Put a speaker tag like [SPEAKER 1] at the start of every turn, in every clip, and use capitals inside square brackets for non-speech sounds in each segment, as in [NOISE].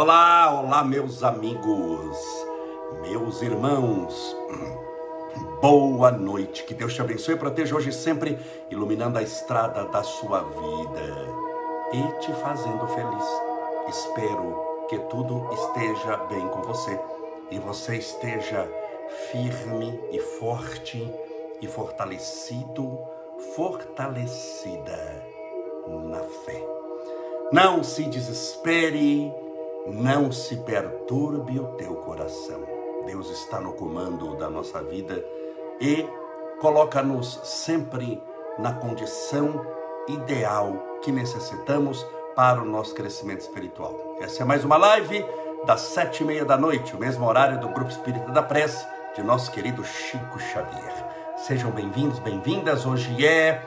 [SPEAKER 1] Olá, olá, meus amigos, meus irmãos. [CLEARS THROAT] Boa noite. Que Deus te abençoe e proteja hoje sempre, iluminando a estrada da sua vida e te fazendo feliz. Espero que tudo esteja bem com você e você esteja firme e forte e fortalecido, fortalecida na fé. Não se desespere, não se perturbe o teu coração. Deus está no comando da nossa vida e coloca-nos sempre na condição ideal que necessitamos para o nosso crescimento espiritual. Essa é mais uma live das sete e meia da noite, o mesmo horário do Grupo Espírita da Prece, de nosso querido Chico Xavier. Sejam bem-vindos, bem-vindas. Hoje é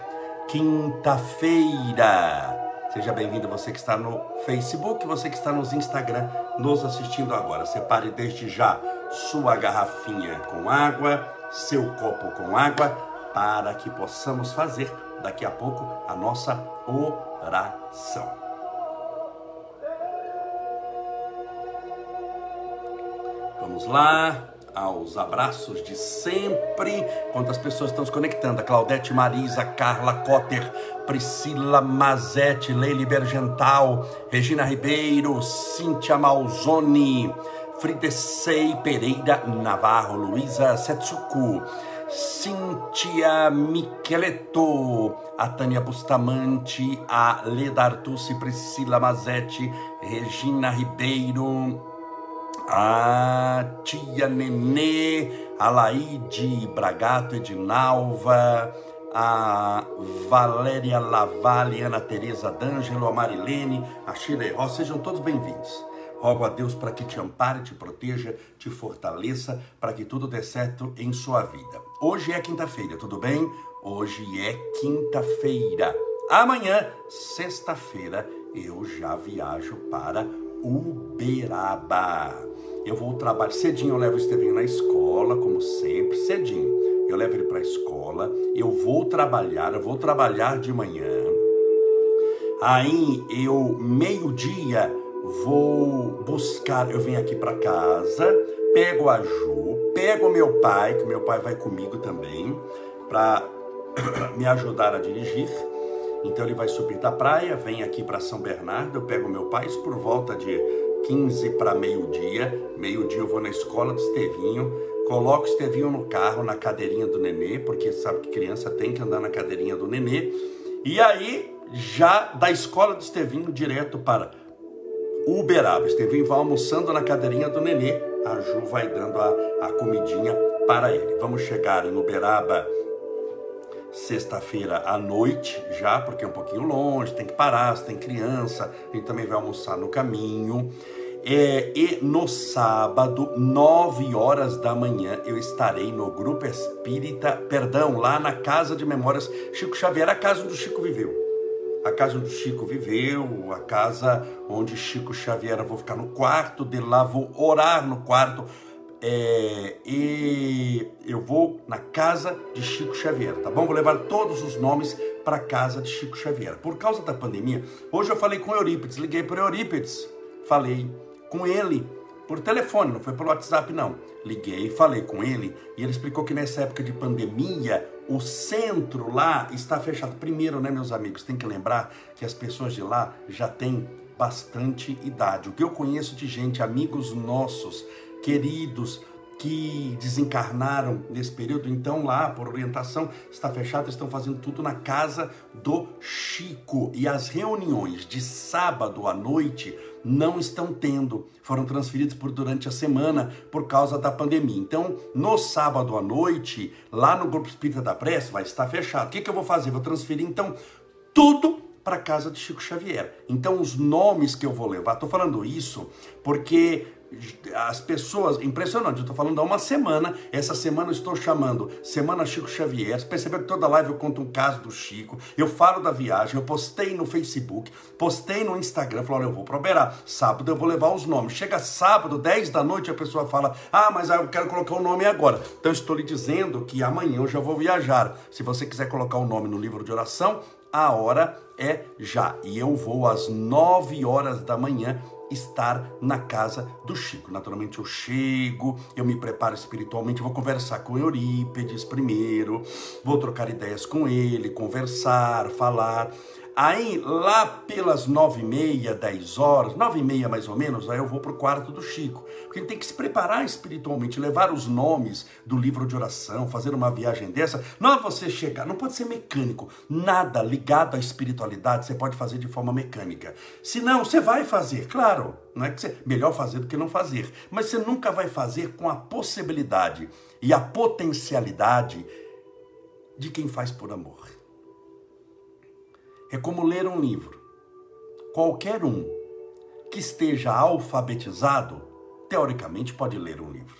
[SPEAKER 1] quinta-feira. Seja bem-vindo você que está no Facebook, você que está nos Instagram, nos assistindo agora. Separe desde já sua garrafinha com água, seu copo com água, para que possamos fazer daqui a pouco a nossa oração. Vamos lá aos abraços de sempre. Quantas pessoas estão se conectando? A Claudete Marisa, Carla Cotter, Priscila Mazetti, Leile Bergental, Regina Ribeiro, Cíntia Malzoni, Fridesei Pereira Navarro, Luísa Setsuku, Cíntia Micheleto, a Tânia Bustamante, a Leda Artucci, Priscila Mazetti, Regina Ribeiro, a tia Nenê, a Laide Bragato Edinalva, a Valéria Lavalle, Ana Tereza D'Angelo, a Marilene, a Shirley Ross, sejam todos bem-vindos. Rogo a Deus para que te ampare, te proteja, te fortaleça, para que tudo dê certo em sua vida. Hoje é quinta-feira, tudo bem? Hoje é quinta-feira. Amanhã, sexta-feira, eu já viajo para Uberaba. Eu vou trabalhar cedinho, eu levo o Estevinho na escola, como sempre, cedinho. Eu levo ele para a escola, eu vou trabalhar, eu vou trabalhar de manhã. Aí eu, meio-dia, vou buscar, eu venho aqui para casa, pego a Ju, pego meu pai, que meu pai vai comigo também, para [COUGHS] me ajudar a dirigir. Então ele vai subir da praia, vem aqui para São Bernardo, eu pego meu pai, isso por volta de 15 para meio-dia. Meio-dia eu vou na escola do Estevinho, coloco o Estevinho no carro, na cadeirinha do nenê, porque sabe que criança tem que andar na cadeirinha do nenê. E aí, já da escola do Estevinho direto para Uberaba. Estevinho vai almoçando na cadeirinha do nenê, a Ju vai dando a, a comidinha para ele. Vamos chegar em Uberaba sexta-feira à noite já, porque é um pouquinho longe, tem que parar, se tem criança, a gente também vai almoçar no caminho. É, e no sábado, 9 horas da manhã, eu estarei no Grupo Espírita, perdão, lá na Casa de Memórias Chico Xavier, a casa onde o Chico viveu. A casa onde o Chico viveu, a casa onde Chico Xavier, eu vou ficar no quarto de lá, vou orar no quarto, é, e eu vou na casa de Chico Xavier, tá bom? Vou levar todos os nomes para casa de Chico Xavier. Por causa da pandemia, hoje eu falei com Eurípides, liguei para Eurípides, falei com ele por telefone, não foi pelo WhatsApp não. Liguei, falei com ele e ele explicou que nessa época de pandemia o centro lá está fechado. Primeiro, né, meus amigos, tem que lembrar que as pessoas de lá já têm bastante idade. O que eu conheço de gente, amigos nossos, queridos que desencarnaram nesse período, então lá, por orientação, está fechado, estão fazendo tudo na casa do Chico. E as reuniões de sábado à noite não estão tendo, foram transferidas por durante a semana por causa da pandemia. Então, no sábado à noite, lá no Grupo Espírita da Prece, vai estar fechado. O que, que eu vou fazer? Vou transferir então tudo para a casa de Chico Xavier. Então, os nomes que eu vou levar, estou falando isso porque as pessoas, impressionante, eu estou falando há uma semana, essa semana eu estou chamando Semana Chico Xavier, você percebeu que toda live eu conto um caso do Chico, eu falo da viagem, eu postei no Facebook, postei no Instagram, falei, olha, eu vou para Uberá, sábado eu vou levar os nomes, chega sábado, 10 da noite, a pessoa fala, ah, mas eu quero colocar o nome agora, então estou lhe dizendo que amanhã eu já vou viajar, se você quiser colocar o nome no livro de oração, A hora é já. E eu vou às 9 horas da manhã estar na casa do Chico. Naturalmente eu chego, eu me preparo espiritualmente, vou conversar com Eurípedes primeiro, vou trocar ideias com ele, conversar, falar. Aí, lá pelas nove e meia, dez horas, nove e meia mais ou menos, aí eu vou para o quarto do Chico. Porque ele tem que se preparar espiritualmente, levar os nomes do livro de oração, fazer uma viagem dessa. Não é você chegar, não pode ser mecânico. Nada ligado à espiritualidade você pode fazer de forma mecânica. Se não, você vai fazer, claro. Não é que você melhor fazer do que não fazer, mas você nunca vai fazer com a possibilidade e a potencialidade de quem faz por amor. É como ler um livro. Qualquer um que esteja alfabetizado, teoricamente, pode ler um livro.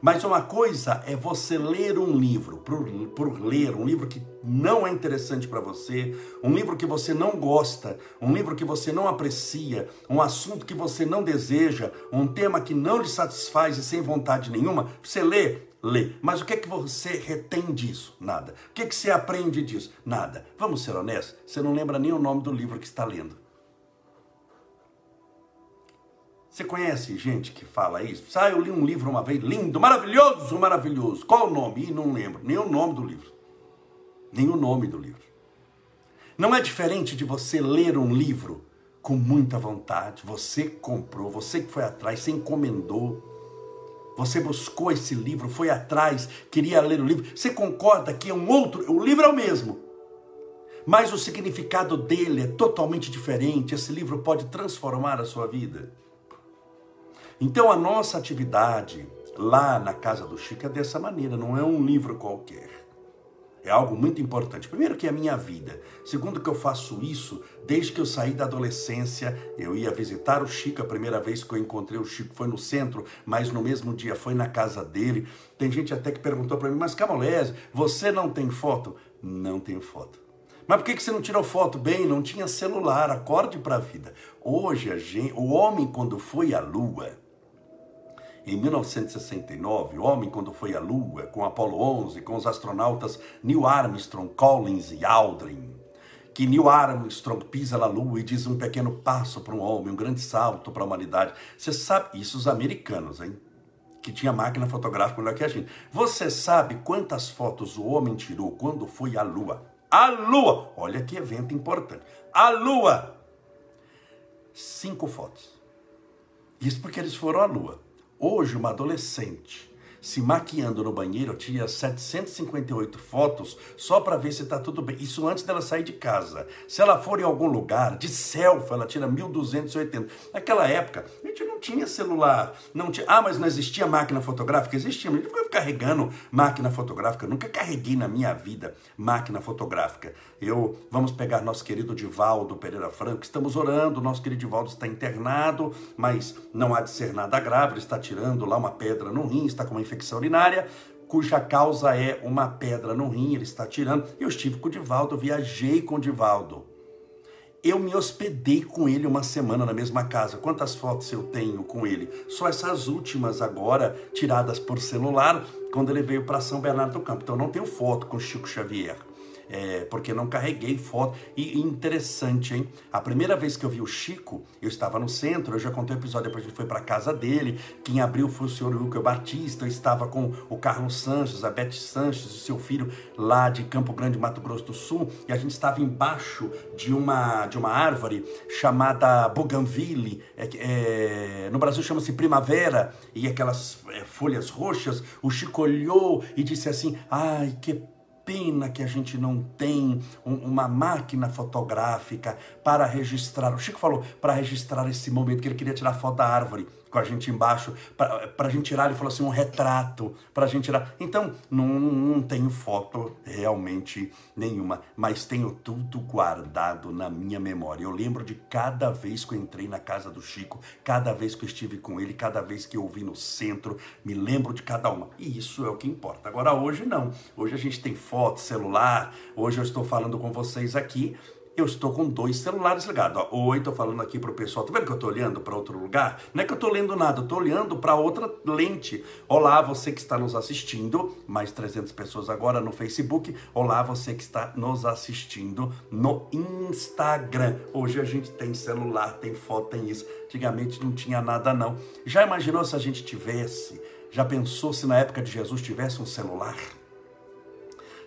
[SPEAKER 1] Mas uma coisa é você ler um livro, por, por ler, um livro que não é interessante para você, um livro que você não gosta, um livro que você não aprecia, um assunto que você não deseja, um tema que não lhe satisfaz e sem vontade nenhuma, você lê, lê. Mas o que é que você retém disso? Nada. O que é que você aprende disso? Nada. Vamos ser honestos, você não lembra nem o nome do livro que está lendo. Você conhece gente que fala isso? Ah, eu li um livro uma vez, lindo, maravilhoso, maravilhoso. Qual o nome? Ih, não lembro. Nem o nome do livro. Nem o nome do livro. Não é diferente de você ler um livro com muita vontade. Você comprou, você que foi atrás, você encomendou. Você buscou esse livro, foi atrás, queria ler o livro. Você concorda que é um outro, o livro é o mesmo. Mas o significado dele é totalmente diferente. Esse livro pode transformar a sua vida. Então a nossa atividade lá na casa do Chico é dessa maneira, não é um livro qualquer. É algo muito importante. Primeiro que é a minha vida. Segundo que eu faço isso desde que eu saí da adolescência. Eu ia visitar o Chico, a primeira vez que eu encontrei o Chico foi no centro, mas no mesmo dia foi na casa dele. Tem gente até que perguntou para mim, mas Camolese, você não tem foto? Não tenho foto. Mas por que você não tirou foto? Bem, não tinha celular, acorde para a vida. Hoje, a gente, o homem quando foi à lua, em 1969, o homem quando foi à Lua, com Apollo 11, com os astronautas Neil Armstrong, Collins e Aldrin, que Neil Armstrong pisa na Lua e diz um pequeno passo para um homem, um grande salto para a humanidade. Você sabe, isso os americanos, hein? Que tinha máquina fotográfica melhor que a gente. Você sabe quantas fotos o homem tirou quando foi à Lua? A Lua! Olha que evento importante. A Lua! Cinco fotos. Isso porque eles foram à Lua. Hoje, uma adolescente se maquiando no banheiro, tinha 758 fotos só para ver se está tudo bem. Isso antes dela sair de casa. Se ela for em algum lugar, de selfie, ela tira 1280. Naquela época, a gente não tinha celular, não tinha. Ah, mas não existia máquina fotográfica? Existia, mas a gente ficava carregando máquina fotográfica. Eu nunca carreguei na minha vida máquina fotográfica. Eu, vamos pegar nosso querido Divaldo Pereira Franco, estamos orando, nosso querido Divaldo está internado, mas não há de ser nada grave, ele está tirando lá uma pedra no rim, está com uma infecção urinária, cuja causa é uma pedra no rim, ele está tirando. Eu estive com o Divaldo, viajei com o Divaldo. Eu me hospedei com ele uma semana na mesma casa. Quantas fotos eu tenho com ele? Só essas últimas agora, tiradas por celular, quando ele veio para São Bernardo do Campo. Então não tenho foto com Chico Xavier é, porque não carreguei foto. E interessante, hein? A primeira vez que eu vi o Chico, eu estava no centro, eu já contei o episódio, depois a gente foi para casa dele. Quem abriu foi o senhor Wilker Batista, eu estava com o Carlos Sanches, a Beth Sanches, o seu filho lá de Campo Grande, Mato Grosso do Sul, e a gente estava embaixo de uma, de uma árvore chamada Bougainville, é, é, no Brasil chama-se Primavera, e aquelas é, folhas roxas. O Chico olhou e disse assim: Ai, que pena que a gente não tem um, uma máquina fotográfica para registrar. O Chico falou para registrar esse momento que ele queria tirar foto da árvore com a gente embaixo, para a gente tirar, ele falou assim, um retrato, para a gente tirar. Então, não, não tenho foto realmente nenhuma, mas tenho tudo guardado na minha memória. Eu lembro de cada vez que eu entrei na casa do Chico, cada vez que eu estive com ele, cada vez que eu vi no centro, me lembro de cada uma. E isso é o que importa. Agora, hoje não. Hoje a gente tem foto, celular, hoje eu estou falando com vocês aqui eu estou com dois celulares ligados. Oi, estou falando aqui para o pessoal. Tá vendo que eu estou olhando para outro lugar? Não é que eu estou lendo nada, eu estou olhando para outra lente. Olá, você que está nos assistindo, mais 300 pessoas agora no Facebook. Olá, você que está nos assistindo no Instagram. Hoje a gente tem celular, tem foto, tem isso. Antigamente não tinha nada não. Já imaginou se a gente tivesse? Já pensou se na época de Jesus tivesse um celular?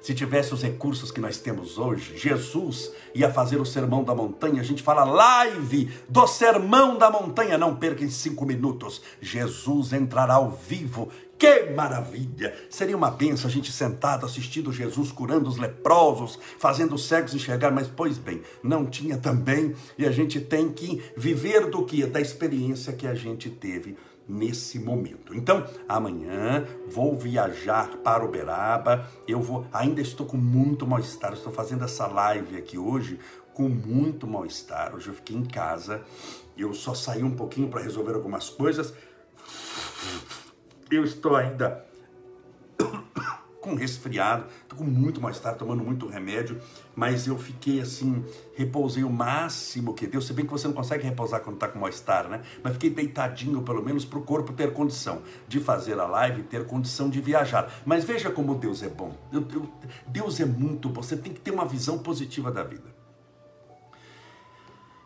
[SPEAKER 1] Se tivesse os recursos que nós temos hoje, Jesus ia fazer o sermão da montanha. A gente fala live do sermão da montanha. Não perca em cinco minutos. Jesus entrará ao vivo. Que maravilha! Seria uma benção a gente sentado assistindo Jesus curando os leprosos, fazendo os cegos enxergar, mas pois bem, não tinha também, e a gente tem que viver do que? Da experiência que a gente teve nesse momento. Então, amanhã vou viajar para Uberaba. Eu vou, ainda estou com muito mal-estar. Estou fazendo essa live aqui hoje com muito mal-estar. Hoje eu fiquei em casa. Eu só saí um pouquinho para resolver algumas coisas. Eu estou ainda com resfriado, tô com muito mal-estar, tomando muito remédio, mas eu fiquei assim, repousei o máximo que deu, se bem que você não consegue repousar quando tá com mal-estar, né? Mas fiquei deitadinho, pelo menos para o corpo ter condição de fazer a live, ter condição de viajar. Mas veja como Deus é bom. Eu, eu, Deus é muito bom, você tem que ter uma visão positiva da vida.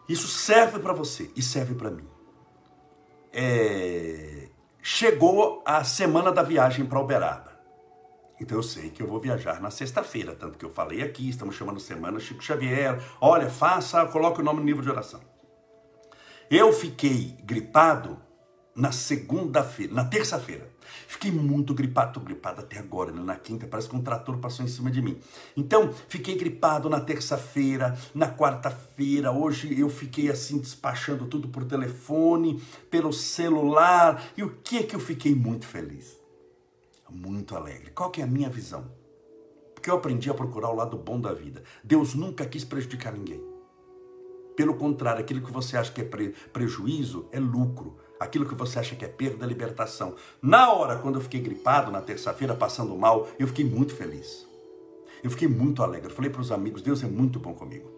[SPEAKER 1] Isso serve para você e serve para mim. É... Chegou a semana da viagem para Uberaba. Então eu sei que eu vou viajar na sexta-feira, tanto que eu falei aqui, estamos chamando Semana Chico Xavier. Olha, faça, coloque o nome no livro de oração. Eu fiquei gripado na segunda-feira, na terça-feira. Fiquei muito gripado, tô gripado até agora, né? na quinta, parece que um trator passou em cima de mim. Então, fiquei gripado na terça-feira, na quarta-feira, hoje eu fiquei assim despachando tudo por telefone, pelo celular, e o que é que eu fiquei muito feliz? Muito alegre. Qual que é a minha visão? Porque eu aprendi a procurar o lado bom da vida. Deus nunca quis prejudicar ninguém. Pelo contrário, aquilo que você acha que é pre prejuízo é lucro. Aquilo que você acha que é perda é libertação. Na hora, quando eu fiquei gripado, na terça-feira, passando mal, eu fiquei muito feliz. Eu fiquei muito alegre. Eu falei para os amigos: Deus é muito bom comigo.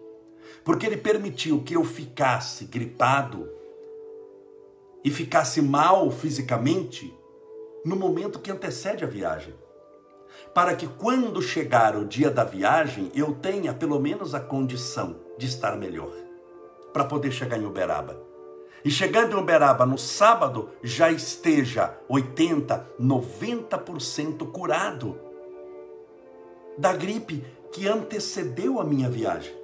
[SPEAKER 1] Porque Ele permitiu que eu ficasse gripado e ficasse mal fisicamente no momento que antecede a viagem. Para que quando chegar o dia da viagem, eu tenha pelo menos a condição de estar melhor. Para poder chegar em Uberaba. E chegando em Uberaba no sábado, já esteja 80, 90% curado da gripe que antecedeu a minha viagem.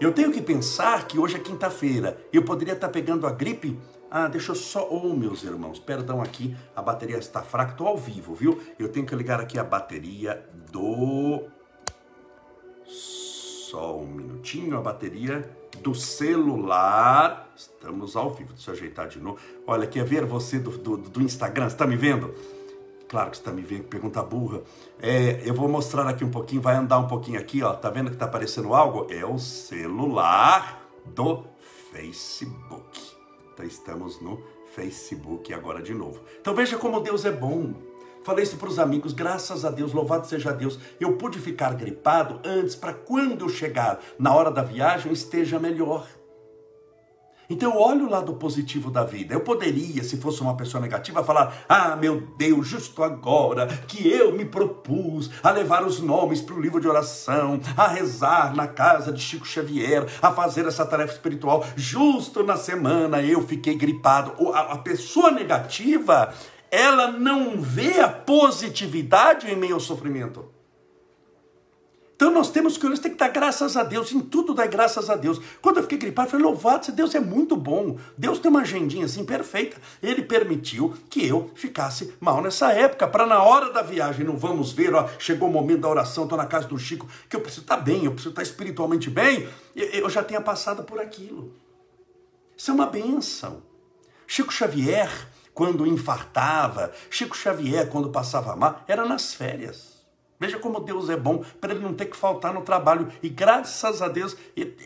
[SPEAKER 1] Eu tenho que pensar que hoje é quinta-feira, eu poderia estar pegando a gripe ah, deixa eu só. Oh, meus irmãos, perdão aqui, a bateria está fraca, estou ao vivo, viu? Eu tenho que ligar aqui a bateria do. Só um minutinho, a bateria do celular. Estamos ao vivo, deixa eu ajeitar de novo. Olha, quer ver você do, do, do Instagram? Você está me vendo? Claro que você está me vendo, pergunta burra. É, eu vou mostrar aqui um pouquinho, vai andar um pouquinho aqui, ó. Tá vendo que está aparecendo algo? É o celular do Facebook. Então estamos no Facebook agora de novo. Então veja como Deus é bom. Falei isso para os amigos, graças a Deus, louvado seja Deus. Eu pude ficar gripado antes para quando eu chegar na hora da viagem esteja melhor. Então olho o lado positivo da vida. Eu poderia, se fosse uma pessoa negativa, falar: Ah, meu Deus, justo agora que eu me propus a levar os nomes para o livro de oração, a rezar na casa de Chico Xavier, a fazer essa tarefa espiritual, justo na semana eu fiquei gripado. A pessoa negativa, ela não vê a positividade em meio ao sofrimento. Então nós temos que, nós temos que dar graças a Deus, em tudo dar graças a Deus. Quando eu fiquei gripado, eu falei, louvado Deus é muito bom. Deus tem uma agendinha assim perfeita. Ele permitiu que eu ficasse mal nessa época, para na hora da viagem, não vamos ver, ó, chegou o momento da oração, estou na casa do Chico, que eu preciso estar tá bem, eu preciso estar tá espiritualmente bem, eu já tenha passado por aquilo. Isso é uma benção. Chico Xavier, quando infartava, Chico Xavier, quando passava mal, era nas férias. Veja como Deus é bom para ele não ter que faltar no trabalho. E graças a Deus,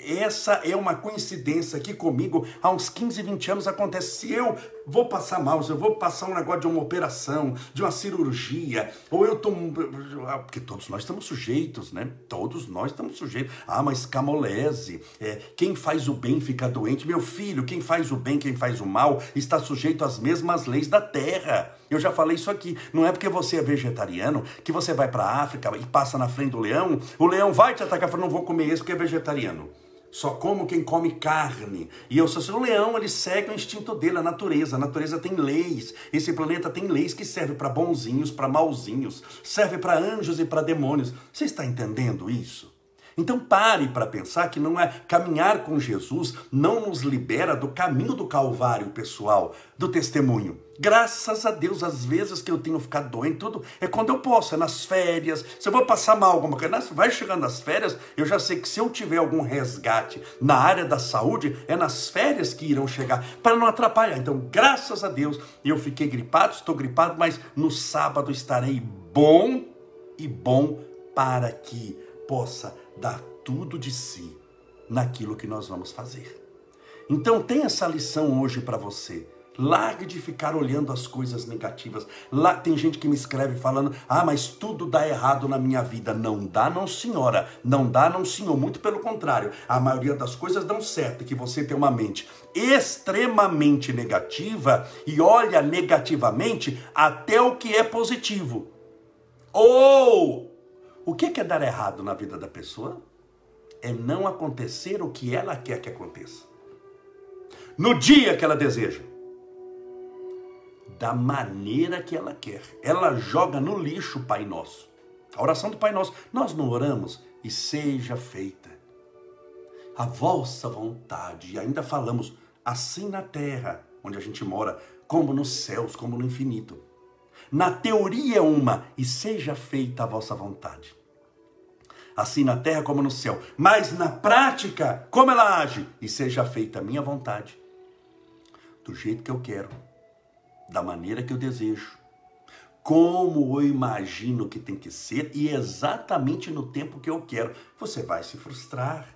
[SPEAKER 1] essa é uma coincidência que comigo há uns 15, 20 anos acontece. Se eu vou passar mal, eu vou passar um negócio de uma operação, de uma cirurgia, ou eu tô. Porque todos nós estamos sujeitos, né? Todos nós estamos sujeitos. Ah, mas camolese, é, quem faz o bem fica doente. Meu filho, quem faz o bem, quem faz o mal, está sujeito às mesmas leis da terra. Eu já falei isso aqui. Não é porque você é vegetariano que você vai para a África e passa na frente do leão, o leão vai te atacar e fala: não vou comer esse porque é vegetariano. Só como quem come carne. E eu sou assim, o leão, ele segue o instinto dele, a natureza. A natureza tem leis. Esse planeta tem leis que servem para bonzinhos, para malzinhos, serve para anjos e para demônios. Você está entendendo isso? Então pare para pensar que não é caminhar com Jesus não nos libera do caminho do Calvário, pessoal, do testemunho. Graças a Deus, às vezes que eu tenho ficado doente, tudo é quando eu posso, é nas férias. Se eu vou passar mal alguma coisa, vai chegando as férias, eu já sei que se eu tiver algum resgate na área da saúde, é nas férias que irão chegar, para não atrapalhar. Então, graças a Deus, eu fiquei gripado, estou gripado, mas no sábado estarei bom e bom para que possa dar tudo de si naquilo que nós vamos fazer. Então tem essa lição hoje para você. Largue de ficar olhando as coisas negativas. Lá tem gente que me escreve falando: "Ah, mas tudo dá errado na minha vida". Não dá, não, senhora. Não dá, não, senhor. Muito pelo contrário. A maioria das coisas dão certo, que você tem uma mente extremamente negativa e olha negativamente até o que é positivo. Ou o que é dar errado na vida da pessoa? É não acontecer o que ela quer que aconteça. No dia que ela deseja. Da maneira que ela quer. Ela joga no lixo o Pai Nosso. A oração do Pai Nosso. Nós não oramos e seja feita a vossa vontade. E ainda falamos assim na terra, onde a gente mora, como nos céus, como no infinito. Na teoria é uma, e seja feita a vossa vontade. Assim na terra como no céu. Mas na prática, como ela age? E seja feita a minha vontade. Do jeito que eu quero. Da maneira que eu desejo. Como eu imagino que tem que ser e exatamente no tempo que eu quero. Você vai se frustrar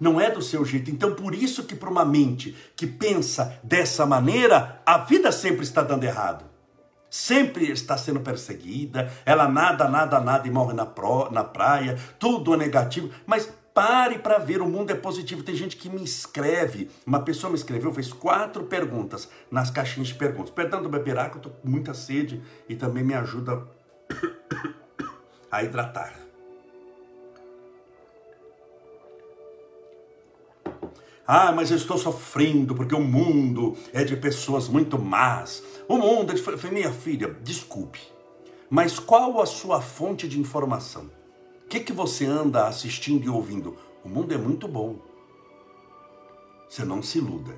[SPEAKER 1] não é do seu jeito. Então, por isso que para uma mente que pensa dessa maneira, a vida sempre está dando errado sempre está sendo perseguida, ela nada, nada, nada e morre na, pro, na praia, tudo é negativo, mas pare para ver, o mundo é positivo. Tem gente que me escreve, uma pessoa me escreveu, fez quatro perguntas nas caixinhas de perguntas. Perdão do beberá, que eu estou com muita sede e também me ajuda [COUGHS] a hidratar. Ah, mas eu estou sofrendo porque o mundo é de pessoas muito más. O mundo é de. Minha filha, desculpe, mas qual a sua fonte de informação? O que, que você anda assistindo e ouvindo? O mundo é muito bom. Você não se iluda.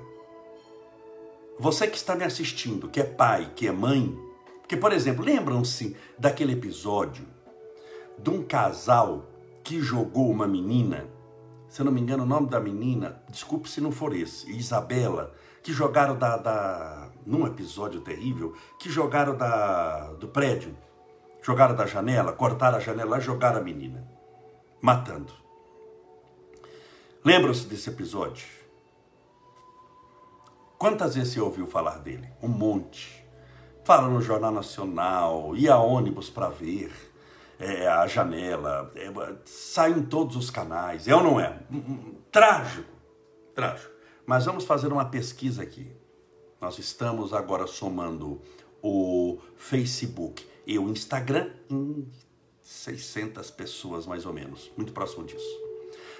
[SPEAKER 1] Você que está me assistindo, que é pai, que é mãe, porque, por exemplo, lembram-se daquele episódio de um casal que jogou uma menina se eu não me engano, o nome da menina, desculpe se não for esse, Isabela, que jogaram da, da num episódio terrível, que jogaram da, do prédio, jogaram da janela, cortaram a janela e jogaram a menina, matando. Lembram-se desse episódio? Quantas vezes você ouviu falar dele? Um monte. Fala no Jornal Nacional, ia ônibus para ver é, a janela, é, sai em todos os canais, é ou não é? Trágico, trágico. Mas vamos fazer uma pesquisa aqui. Nós estamos agora somando o Facebook e o Instagram em 600 pessoas mais ou menos, muito próximo disso.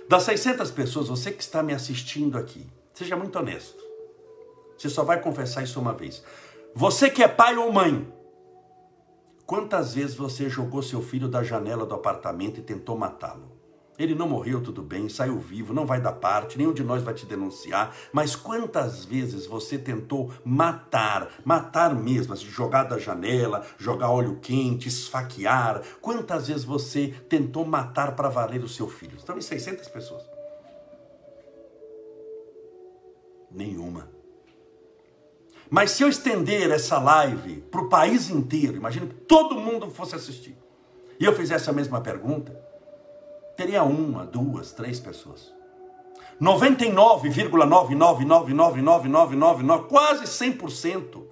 [SPEAKER 1] Das 600 pessoas, você que está me assistindo aqui, seja muito honesto. Você só vai confessar isso uma vez. Você que é pai ou mãe, Quantas vezes você jogou seu filho da janela do apartamento e tentou matá-lo? Ele não morreu, tudo bem, saiu vivo, não vai dar parte, nenhum de nós vai te denunciar. Mas quantas vezes você tentou matar, matar mesmo, assim, jogar da janela, jogar óleo quente, esfaquear? Quantas vezes você tentou matar para valer o seu filho? Estão em 600 pessoas. Nenhuma. Mas se eu estender essa live para o país inteiro, imagina que todo mundo fosse assistir, e eu fizesse a mesma pergunta, teria uma, duas, três pessoas. 99,99999999, quase 100%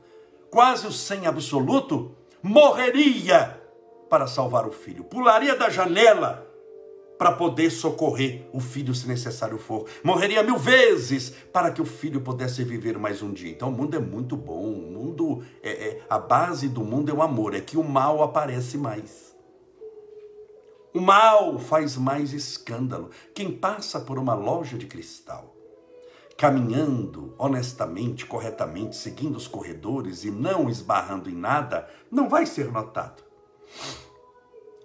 [SPEAKER 1] quase o sem absoluto, morreria para salvar o filho, pularia da janela para poder socorrer o filho se necessário for. Morreria mil vezes para que o filho pudesse viver mais um dia. Então o mundo é muito bom. O mundo é, é a base do mundo é o amor. É que o mal aparece mais. O mal faz mais escândalo. Quem passa por uma loja de cristal, caminhando honestamente, corretamente, seguindo os corredores e não esbarrando em nada, não vai ser notado.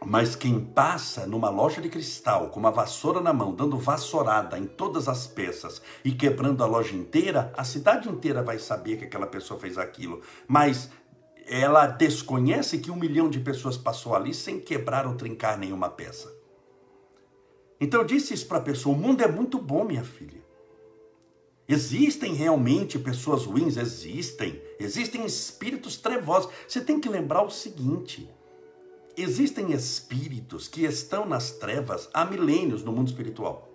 [SPEAKER 1] Mas quem passa numa loja de cristal com uma vassoura na mão, dando vassourada em todas as peças e quebrando a loja inteira, a cidade inteira vai saber que aquela pessoa fez aquilo. Mas ela desconhece que um milhão de pessoas passou ali sem quebrar ou trincar nenhuma peça. Então eu disse isso para a pessoa: o mundo é muito bom, minha filha. Existem realmente pessoas ruins? Existem. Existem espíritos trevosos. Você tem que lembrar o seguinte Existem espíritos que estão nas trevas há milênios no mundo espiritual.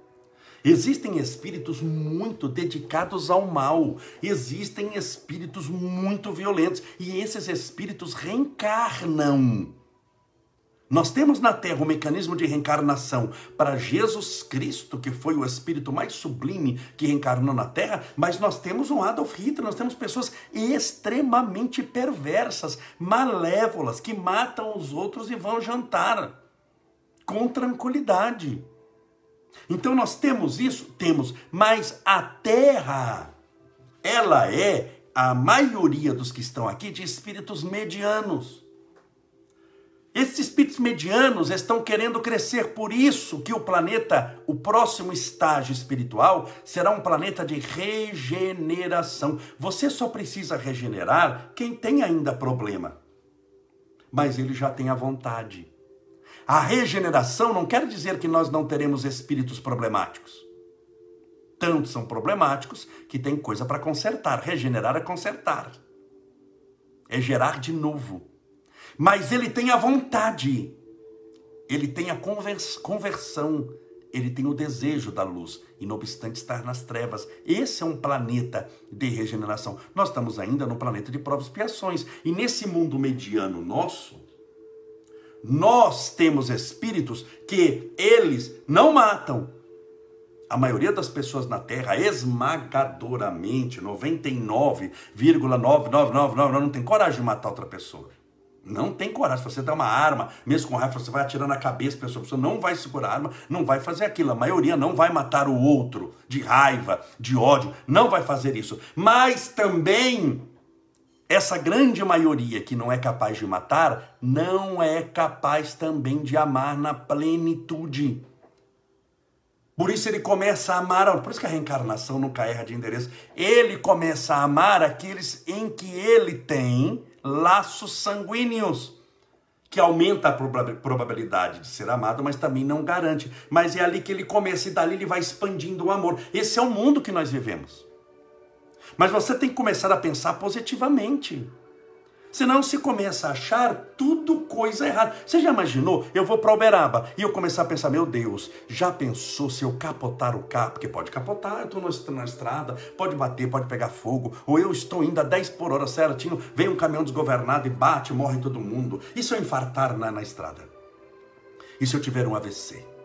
[SPEAKER 1] Existem espíritos muito dedicados ao mal, existem espíritos muito violentos e esses espíritos reencarnam. Nós temos na Terra o mecanismo de reencarnação para Jesus Cristo, que foi o espírito mais sublime que reencarnou na Terra, mas nós temos um Adolf Hitler, nós temos pessoas extremamente perversas, malévolas, que matam os outros e vão jantar com tranquilidade. Então nós temos isso? Temos, mas a Terra, ela é a maioria dos que estão aqui de espíritos medianos. Esses espíritos medianos estão querendo crescer, por isso que o planeta, o próximo estágio espiritual, será um planeta de regeneração. Você só precisa regenerar quem tem ainda problema, mas ele já tem a vontade. A regeneração não quer dizer que nós não teremos espíritos problemáticos. Tanto são problemáticos que tem coisa para consertar. Regenerar é consertar, é gerar de novo. Mas ele tem a vontade, ele tem a conversão, ele tem o desejo da luz, e não obstante estar nas trevas. Esse é um planeta de regeneração. Nós estamos ainda no planeta de provas e expiações, e nesse mundo mediano nosso, nós temos espíritos que eles não matam. A maioria das pessoas na Terra, esmagadoramente, 99,9999, não tem coragem de matar outra pessoa. Não tem coragem. Se você tem uma arma, mesmo com raiva, você vai atirando na cabeça pessoa, a pessoa não vai segurar a arma, não vai fazer aquilo. A maioria não vai matar o outro de raiva, de ódio, não vai fazer isso. Mas também essa grande maioria que não é capaz de matar, não é capaz também de amar na plenitude. Por isso ele começa a amar, por isso que a reencarnação nunca erra de endereço. Ele começa a amar aqueles em que ele tem laços sanguíneos, que aumenta a probabilidade de ser amado, mas também não garante. Mas é ali que ele começa e dali ele vai expandindo o amor. Esse é o mundo que nós vivemos. Mas você tem que começar a pensar positivamente. Senão se começa a achar tudo coisa errada. Você já imaginou? Eu vou para Uberaba e eu começar a pensar, meu Deus, já pensou se eu capotar o carro? Porque pode capotar, eu estou na estrada, pode bater, pode pegar fogo. Ou eu estou indo a 10 por hora certinho, vem um caminhão desgovernado e bate, morre todo mundo. E se eu infartar na, na estrada? E se eu tiver um AVC?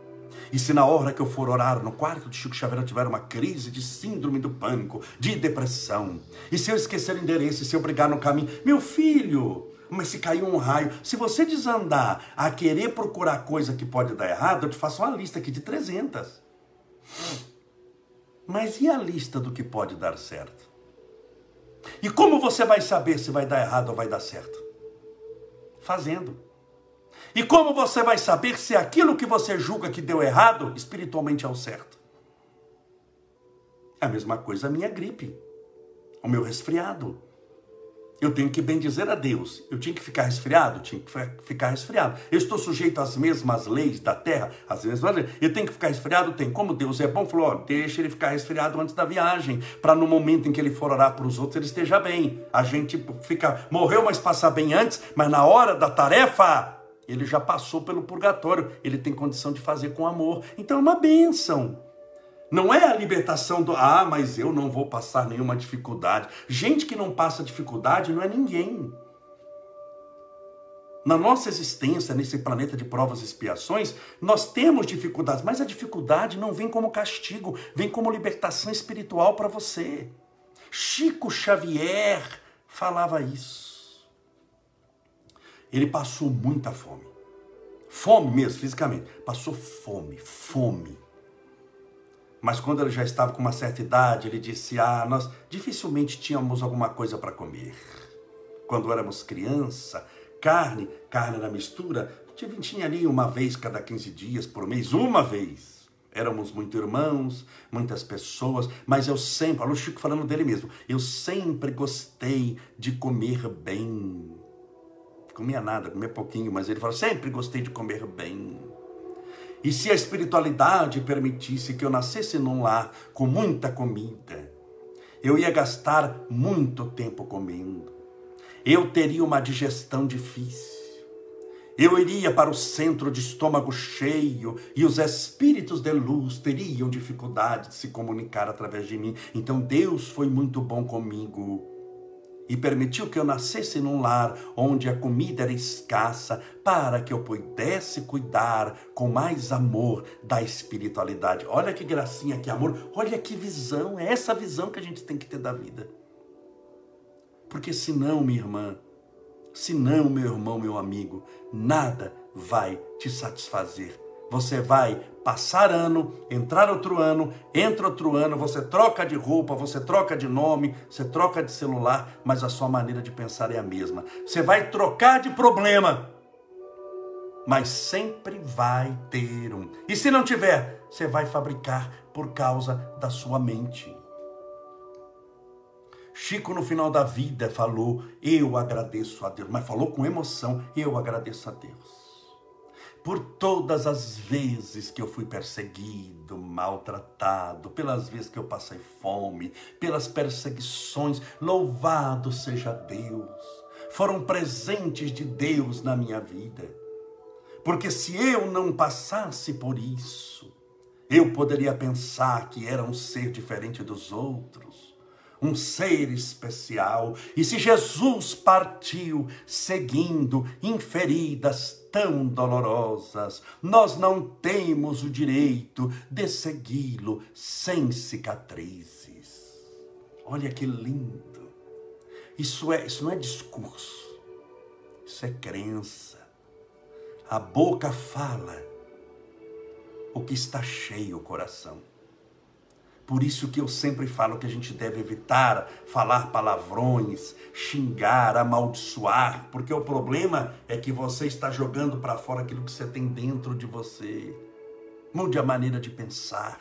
[SPEAKER 1] E se na hora que eu for orar no quarto de Chico Xavier eu tiver uma crise de síndrome do pânico, de depressão, e se eu esquecer o endereço, e se eu brigar no caminho, meu filho, mas se cair um raio, se você desandar a querer procurar coisa que pode dar errado, eu te faço uma lista aqui de 300. Mas e a lista do que pode dar certo? E como você vai saber se vai dar errado ou vai dar certo? Fazendo. E como você vai saber se aquilo que você julga que deu errado, espiritualmente é o certo? É a mesma coisa a minha gripe, o meu resfriado. Eu tenho que bem dizer a Deus. Eu tinha que ficar resfriado? Tinha que ficar resfriado. Eu estou sujeito às mesmas leis da terra, às mesmas leis. Eu tenho que ficar resfriado? Tem. Como Deus é bom, falou: ó, deixa ele ficar resfriado antes da viagem, para no momento em que ele for orar para os outros, ele esteja bem. A gente fica, morreu, mas passar bem antes, mas na hora da tarefa, ele já passou pelo purgatório, ele tem condição de fazer com amor. Então é uma bênção. Não é a libertação do, ah, mas eu não vou passar nenhuma dificuldade. Gente que não passa dificuldade não é ninguém. Na nossa existência, nesse planeta de provas e expiações, nós temos dificuldades, mas a dificuldade não vem como castigo, vem como libertação espiritual para você. Chico Xavier falava isso. Ele passou muita fome. Fome mesmo, fisicamente. Passou fome, fome. Mas quando ele já estava com uma certa idade, ele disse: Ah, nós dificilmente tínhamos alguma coisa para comer. Quando éramos criança, carne, carne na mistura, tinha ali uma vez cada 15 dias por mês, uma vez. Éramos muito irmãos, muitas pessoas, mas eu sempre, olha o Chico falando dele mesmo, eu sempre gostei de comer bem. Comia nada, comia pouquinho, mas ele falou, sempre gostei de comer bem. E se a espiritualidade permitisse que eu nascesse num lar com muita comida, eu ia gastar muito tempo comendo eu teria uma digestão difícil. Eu iria para o centro de estômago cheio e os espíritos de luz teriam dificuldade de se comunicar através de mim. Então Deus foi muito bom comigo e permitiu que eu nascesse num lar onde a comida era escassa para que eu pudesse cuidar com mais amor da espiritualidade. Olha que gracinha, que amor, olha que visão, é essa visão que a gente tem que ter da vida. Porque senão, minha irmã, senão, meu irmão, meu amigo, nada vai te satisfazer. Você vai passar ano, entrar outro ano, entra outro ano, você troca de roupa, você troca de nome, você troca de celular, mas a sua maneira de pensar é a mesma. Você vai trocar de problema, mas sempre vai ter um. E se não tiver, você vai fabricar por causa da sua mente. Chico, no final da vida, falou: Eu agradeço a Deus, mas falou com emoção: Eu agradeço a Deus. Por todas as vezes que eu fui perseguido, maltratado, pelas vezes que eu passei fome, pelas perseguições, louvado seja Deus. Foram presentes de Deus na minha vida. Porque se eu não passasse por isso, eu poderia pensar que era um ser diferente dos outros um ser especial. E se Jesus partiu seguindo em feridas tão dolorosas, nós não temos o direito de segui-lo sem cicatrizes. Olha que lindo. Isso é, isso não é discurso. Isso é crença. A boca fala o que está cheio o coração. Por isso que eu sempre falo que a gente deve evitar falar palavrões, xingar, amaldiçoar, porque o problema é que você está jogando para fora aquilo que você tem dentro de você. Mude a maneira de pensar.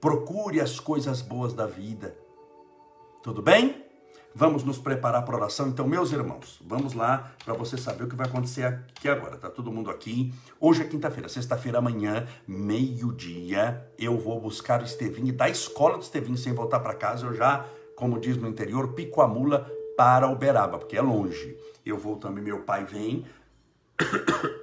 [SPEAKER 1] Procure as coisas boas da vida. Tudo bem? Vamos nos preparar para a oração. Então, meus irmãos, vamos lá para você saber o que vai acontecer aqui agora. Tá todo mundo aqui. Hoje é quinta-feira, sexta-feira amanhã, meio-dia, eu vou buscar o Estevinho da escola do Estevinho sem voltar para casa. Eu já, como diz no interior, pico a mula para Uberaba, porque é longe. Eu vou também, meu pai vem [COUGHS]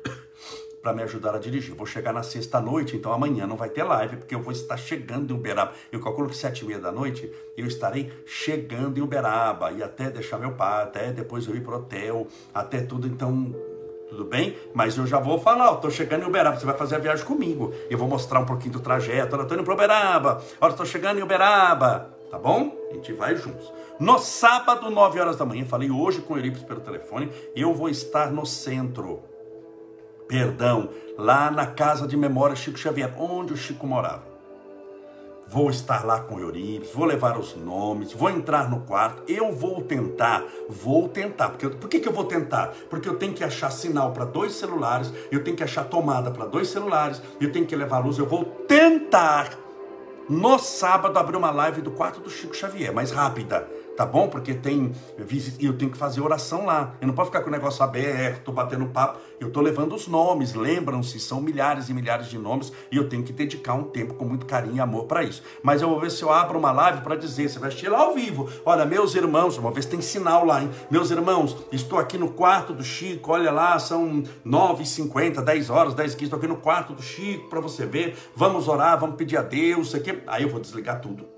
[SPEAKER 1] para me ajudar a dirigir. vou chegar na sexta-noite, então amanhã não vai ter live, porque eu vou estar chegando em Uberaba. Eu calculo que sete e meia da noite eu estarei chegando em Uberaba e até deixar meu pai, até depois eu ir pro hotel, até tudo. Então, tudo bem? Mas eu já vou falar, tô chegando em Uberaba, você vai fazer a viagem comigo. Eu vou mostrar um pouquinho do trajeto. Olha, tô indo para Uberaba. Olha, estou chegando em Uberaba. Tá bom? A gente vai juntos. No sábado, 9 horas da manhã, falei hoje com o Eurípides pelo telefone, eu vou estar no centro perdão, lá na casa de memória Chico Xavier, onde o Chico morava. Vou estar lá com o Euripes, vou levar os nomes, vou entrar no quarto, eu vou tentar, vou tentar. Porque eu, por que, que eu vou tentar? Porque eu tenho que achar sinal para dois celulares, eu tenho que achar tomada para dois celulares, eu tenho que levar luz, eu vou tentar no sábado abrir uma live do quarto do Chico Xavier, mais rápida tá bom? Porque tem visita e eu tenho que fazer oração lá. Eu não posso ficar com o negócio aberto, batendo papo. Eu tô levando os nomes, lembram-se, são milhares e milhares de nomes e eu tenho que dedicar um tempo com muito carinho e amor para isso. Mas eu vou ver se eu abro uma live para dizer, você vai assistir lá ao vivo. Olha, meus irmãos, uma vez tem sinal lá, hein? Meus irmãos, estou aqui no quarto do Chico, olha lá, são 9h50, 10 horas, 10 h estou aqui no quarto do Chico para você ver. Vamos orar, vamos pedir a Deus, aqui. Aí eu vou desligar tudo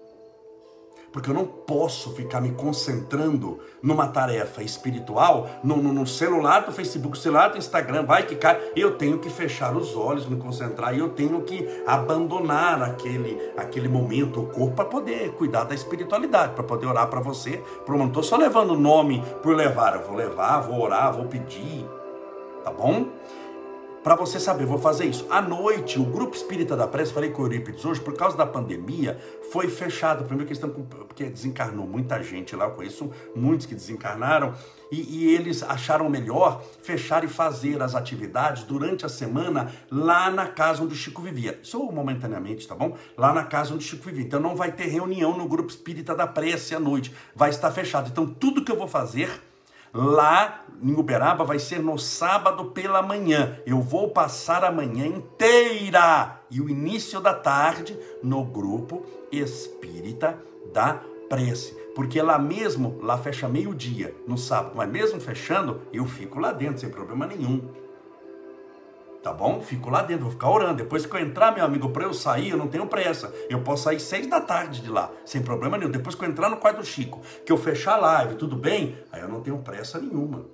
[SPEAKER 1] porque eu não posso ficar me concentrando numa tarefa espiritual, no, no, no celular Facebook, celular do Instagram, vai que cai. Eu tenho que fechar os olhos, me concentrar, e eu tenho que abandonar aquele, aquele momento, o corpo, para poder cuidar da espiritualidade, para poder orar para você. Por não estou só levando o nome por levar, eu vou levar, vou orar, vou pedir, tá bom? Para você saber, vou fazer isso. À noite, o grupo espírita da prece, falei com o Eurípides hoje, por causa da pandemia, foi fechado. Primeiro questão, porque desencarnou muita gente lá, eu conheço muitos que desencarnaram, e, e, eles acharam melhor fechar e fazer as atividades durante a semana lá na casa onde o Chico vivia. Só momentaneamente, tá bom? Lá na casa onde o Chico vivia. Então não vai ter reunião no grupo espírita da prece à noite, vai estar fechado. Então tudo que eu vou fazer Lá em Uberaba vai ser no sábado pela manhã. Eu vou passar a manhã inteira e o início da tarde no grupo espírita da prece. Porque lá mesmo, lá fecha meio-dia no sábado, mas mesmo fechando, eu fico lá dentro sem problema nenhum. Tá bom? Fico lá dentro, vou ficar orando. Depois que eu entrar, meu amigo, para eu sair, eu não tenho pressa. Eu posso sair seis da tarde de lá, sem problema nenhum. Depois que eu entrar no quarto do Chico, que eu fechar a live, tudo bem? Aí eu não tenho pressa nenhuma.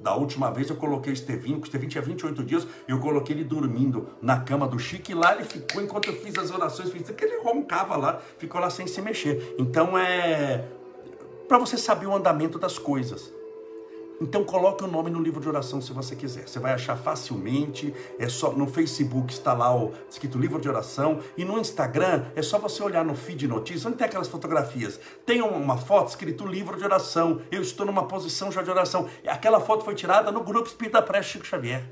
[SPEAKER 1] Da última vez eu coloquei o Estevinho, o Estevinho tinha 28 dias, eu coloquei ele dormindo na cama do Chico e lá ele ficou enquanto eu fiz as orações, fiz que ele roncava lá, ficou lá sem se mexer. Então é para você saber o andamento das coisas. Então coloque o nome no livro de oração se você quiser. Você vai achar facilmente. É só no Facebook está lá o escrito livro de oração e no Instagram é só você olhar no feed notícias onde tem aquelas fotografias. Tem uma foto escrito livro de oração. Eu estou numa posição já de oração. Aquela foto foi tirada no grupo Espírita Preste Chico Xavier.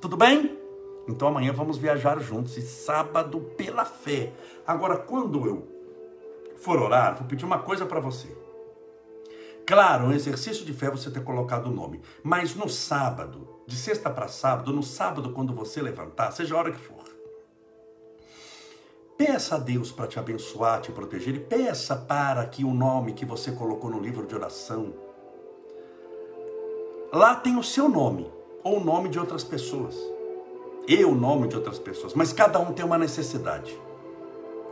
[SPEAKER 1] Tudo bem? Então amanhã vamos viajar juntos e sábado pela fé. Agora quando eu for orar, vou pedir uma coisa para você. Claro, um exercício de fé você ter colocado o nome, mas no sábado, de sexta para sábado, no sábado quando você levantar, seja a hora que for, peça a Deus para te abençoar, te proteger e peça para que o nome que você colocou no livro de oração, lá tem o seu nome ou o nome de outras pessoas. E o nome de outras pessoas, mas cada um tem uma necessidade.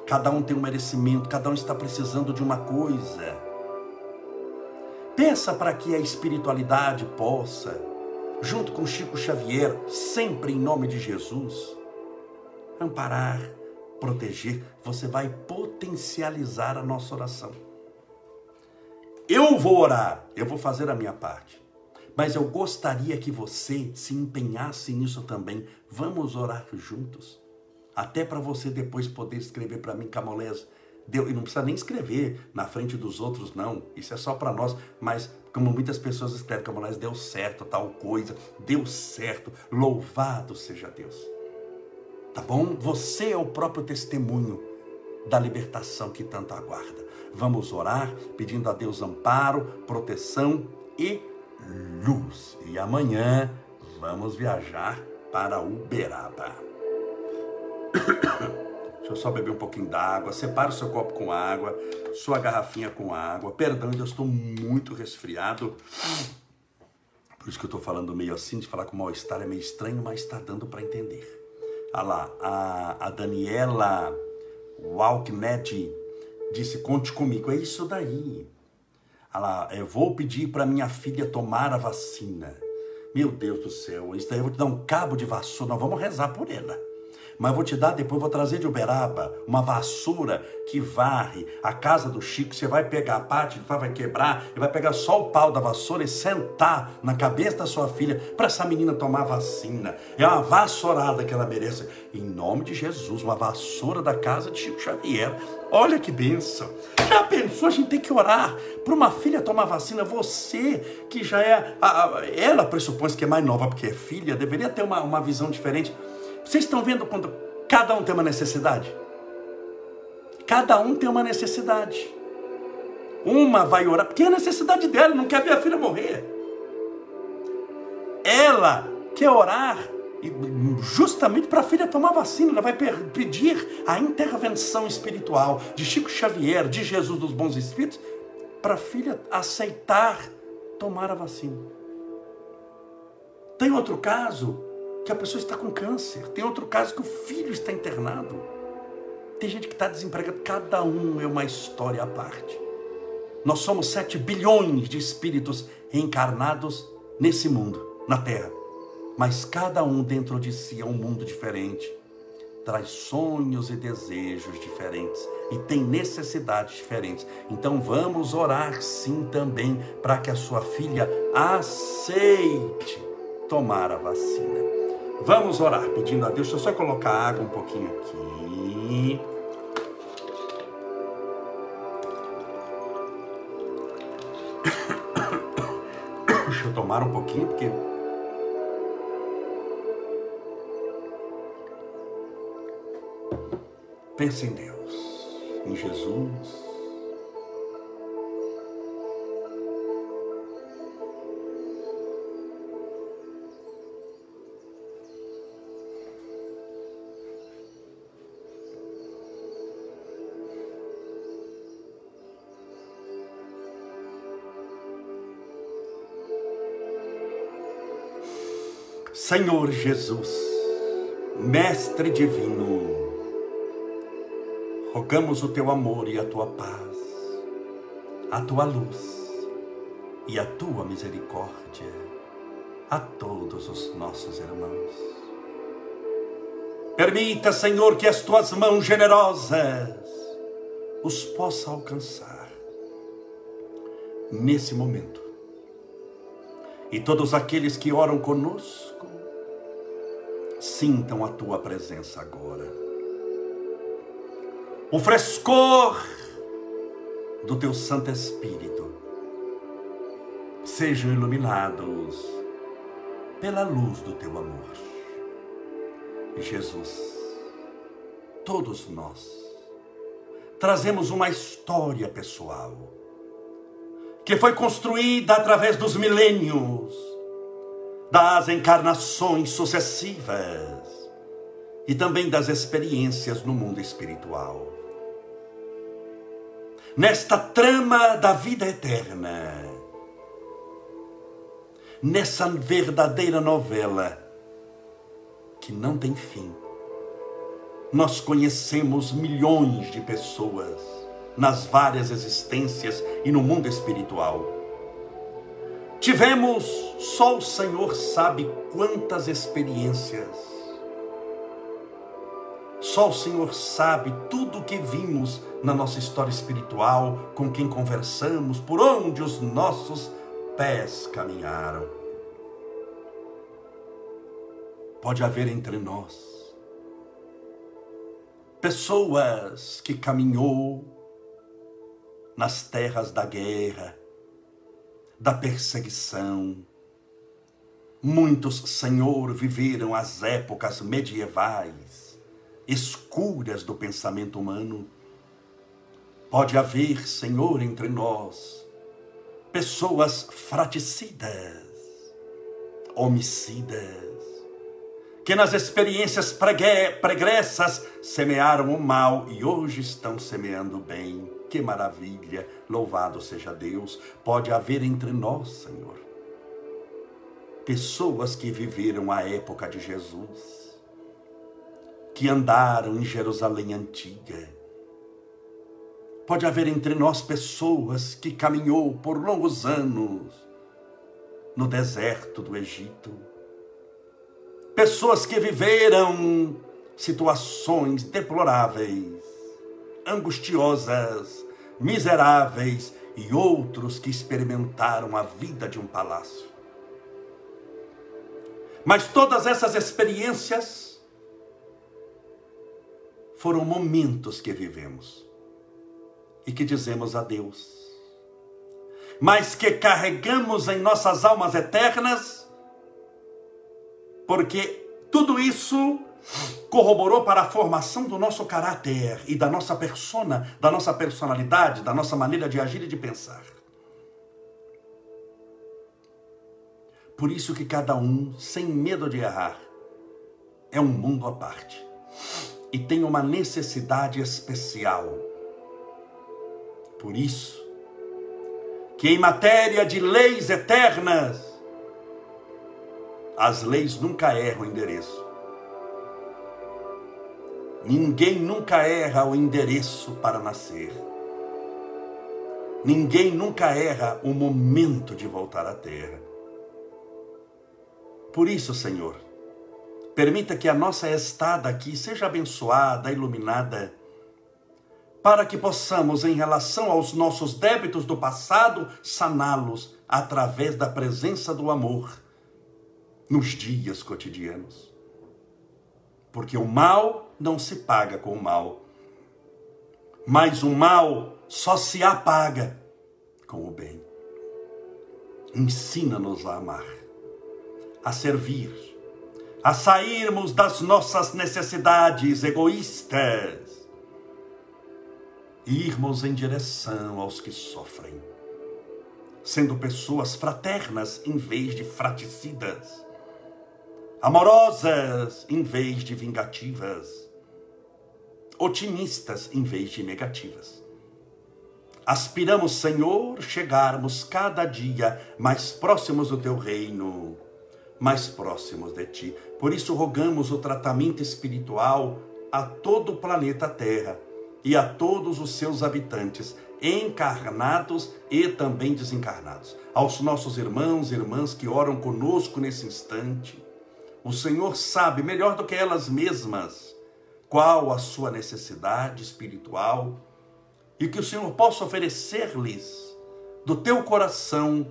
[SPEAKER 1] Cada um tem um merecimento, cada um está precisando de uma coisa. Peça para que a espiritualidade possa, junto com Chico Xavier, sempre em nome de Jesus, amparar, proteger. Você vai potencializar a nossa oração. Eu vou orar, eu vou fazer a minha parte. Mas eu gostaria que você se empenhasse nisso também. Vamos orar juntos. Até para você depois poder escrever para mim, Camolés, Deu, e não precisa nem escrever na frente dos outros, não. Isso é só para nós. Mas, como muitas pessoas escrevem, como nós, deu certo, tal coisa, deu certo, louvado seja Deus. Tá bom? Você é o próprio testemunho da libertação que tanto aguarda. Vamos orar, pedindo a Deus amparo, proteção e luz. E amanhã vamos viajar para Uberaba. Deixa eu só beber um pouquinho d'água. Separa o seu copo com água, sua garrafinha com água. Perdão, eu estou muito resfriado. Por isso que eu estou falando meio assim, de falar com mal-estar é meio estranho, mas está dando para entender. Ah lá, a, a Daniela Walknet disse: Conte comigo. É isso daí. Ah lá, eu vou pedir para minha filha tomar a vacina. Meu Deus do céu, isso daí eu vou te dar um cabo de vassoura. Nós vamos rezar por ela. Mas vou te dar, depois vou trazer de Uberaba uma vassoura que varre a casa do Chico. Você vai pegar a parte, vai quebrar, e vai pegar só o pau da vassoura e sentar na cabeça da sua filha para essa menina tomar vacina. É uma vassourada que ela merece. Em nome de Jesus, uma vassoura da casa de Chico Xavier. Olha que benção. Já pensou? A gente tem que orar para uma filha tomar vacina. Você, que já é. A, a, ela pressupõe que é mais nova porque é filha, deveria ter uma, uma visão diferente. Vocês estão vendo quando cada um tem uma necessidade? Cada um tem uma necessidade. Uma vai orar, porque é a necessidade dela, não quer ver a filha morrer. Ela quer orar justamente para a filha tomar vacina, ela vai pedir a intervenção espiritual de Chico Xavier, de Jesus dos Bons Espíritos, para a filha aceitar tomar a vacina. Tem outro caso que a pessoa está com câncer, tem outro caso que o filho está internado, tem gente que está desempregada, cada um é uma história à parte. Nós somos sete bilhões de espíritos reencarnados nesse mundo, na Terra mas cada um dentro de si é um mundo diferente, traz sonhos e desejos diferentes e tem necessidades diferentes. Então vamos orar sim também para que a sua filha aceite tomar a vacina. Vamos orar pedindo a Deus. Deixa eu só colocar água um pouquinho aqui. [COUGHS] Deixa eu tomar um pouquinho porque Pense em Deus, em Jesus. Senhor Jesus, Mestre Divino, Rogamos o teu amor e a tua paz, a tua luz e a tua misericórdia a todos os nossos irmãos. Permita, Senhor, que as tuas mãos generosas os possa alcançar nesse momento. E todos aqueles que oram conosco sintam a tua presença agora o frescor do teu Santo Espírito. Sejam iluminados pela luz do teu amor. Jesus, todos nós trazemos uma história pessoal que foi construída através dos milênios, das encarnações sucessivas e também das experiências no mundo espiritual nesta trama da vida eterna, nessa verdadeira novela que não tem fim. Nós conhecemos milhões de pessoas nas várias existências e no mundo espiritual. Tivemos, só o Senhor sabe quantas experiências só o Senhor sabe tudo o que vimos na nossa história espiritual, com quem conversamos, por onde os nossos pés caminharam. Pode haver entre nós pessoas que caminhou nas terras da guerra, da perseguição. Muitos, Senhor, viveram as épocas medievais escuras do pensamento humano. Pode haver, Senhor, entre nós, pessoas fraticidas, homicidas, que nas experiências pregressas semearam o mal e hoje estão semeando o bem. Que maravilha! Louvado seja Deus! Pode haver entre nós, Senhor, pessoas que viveram a época de Jesus que andaram em Jerusalém antiga. Pode haver entre nós pessoas que caminhou por longos anos no deserto do Egito. Pessoas que viveram situações deploráveis, angustiosas, miseráveis e outros que experimentaram a vida de um palácio. Mas todas essas experiências foram momentos que vivemos e que dizemos adeus, mas que carregamos em nossas almas eternas, porque tudo isso corroborou para a formação do nosso caráter e da nossa persona, da nossa personalidade, da nossa maneira de agir e de pensar. Por isso que cada um, sem medo de errar, é um mundo à parte e tem uma necessidade especial. Por isso, que em matéria de leis eternas, as leis nunca erram o endereço. Ninguém nunca erra o endereço para nascer. Ninguém nunca erra o momento de voltar à terra. Por isso, Senhor, permita que a nossa estada aqui seja abençoada, iluminada, para que possamos, em relação aos nossos débitos do passado, saná-los através da presença do amor nos dias cotidianos. Porque o mal não se paga com o mal, mas o mal só se apaga com o bem. Ensina-nos a amar, a servir, a sairmos das nossas necessidades egoístas e irmos em direção aos que sofrem, sendo pessoas fraternas em vez de fraticidas, amorosas em vez de vingativas, otimistas em vez de negativas. Aspiramos, Senhor, chegarmos cada dia mais próximos do teu reino, mais próximos de ti. Por isso rogamos o tratamento espiritual a todo o planeta Terra e a todos os seus habitantes, encarnados e também desencarnados. Aos nossos irmãos e irmãs que oram conosco nesse instante, o Senhor sabe melhor do que elas mesmas qual a sua necessidade espiritual e que o Senhor possa oferecer-lhes do teu coração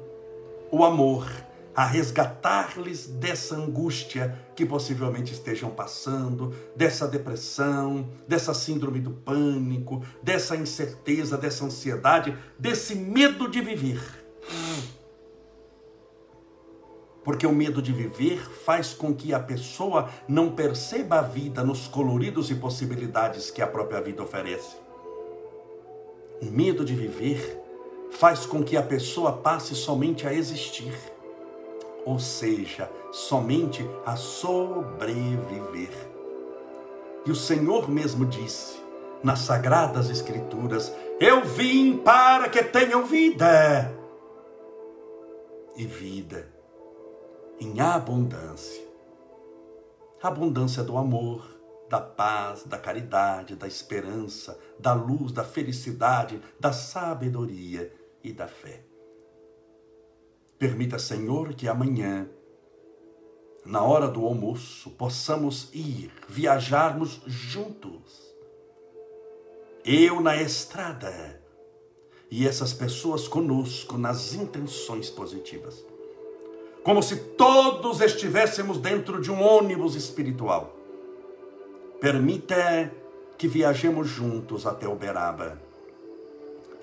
[SPEAKER 1] o amor a resgatar-lhes dessa angústia que possivelmente estejam passando, dessa depressão, dessa síndrome do pânico, dessa incerteza, dessa ansiedade, desse medo de viver. Porque o medo de viver faz com que a pessoa não perceba a vida nos coloridos e possibilidades que a própria vida oferece. O medo de viver faz com que a pessoa passe somente a existir ou seja, somente a sobreviver. E o Senhor mesmo disse nas Sagradas Escrituras: Eu vim para que tenham vida, e vida em abundância abundância do amor, da paz, da caridade, da esperança, da luz, da felicidade, da sabedoria e da fé. Permita, Senhor, que amanhã, na hora do almoço, possamos ir, viajarmos juntos. Eu na estrada e essas pessoas conosco nas intenções positivas. Como se todos estivéssemos dentro de um ônibus espiritual. Permita que viajemos juntos até Uberaba.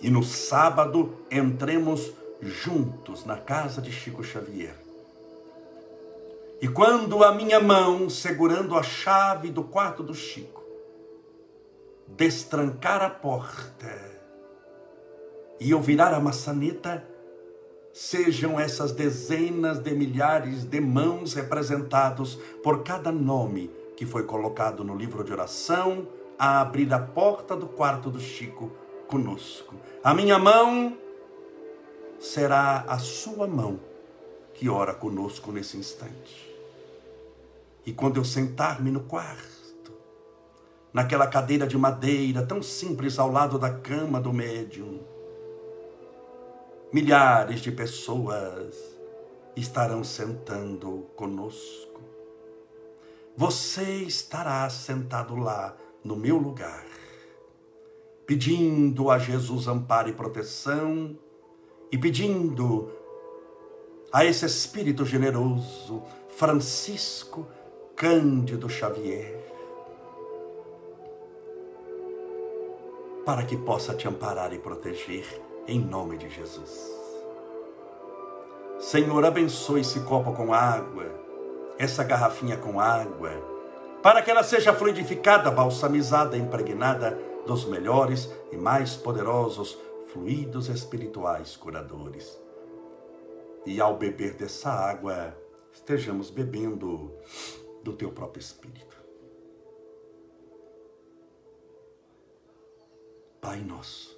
[SPEAKER 1] E no sábado entremos juntos na casa de Chico Xavier. E quando a minha mão, segurando a chave do quarto do Chico, destrancar a porta e eu virar a maçaneta, sejam essas dezenas de milhares de mãos representados por cada nome que foi colocado no livro de oração a abrir a porta do quarto do Chico conosco. A minha mão será a sua mão que ora conosco nesse instante. E quando eu sentar-me no quarto, naquela cadeira de madeira tão simples ao lado da cama do médium, milhares de pessoas estarão sentando conosco. Você estará sentado lá no meu lugar, pedindo a Jesus amparo e proteção e pedindo a esse Espírito generoso, Francisco Cândido Xavier, para que possa te amparar e proteger em nome de Jesus. Senhor, abençoe esse copo com água, essa garrafinha com água, para que ela seja fluidificada, balsamizada, impregnada dos melhores e mais poderosos fluidos espirituais curadores. E ao beber dessa água, estejamos bebendo do teu próprio Espírito. Pai nosso,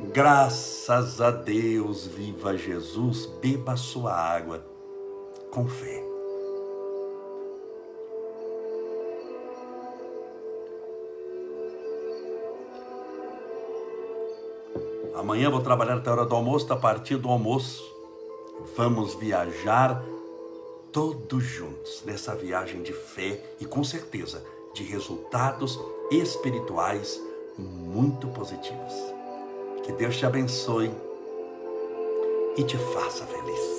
[SPEAKER 1] Graças a Deus, viva Jesus, beba sua água com fé. Amanhã vou trabalhar até a hora do almoço, a partir do almoço vamos viajar todos juntos nessa viagem de fé e com certeza de resultados espirituais muito positivos. Que Deus te abençoe e te faça feliz.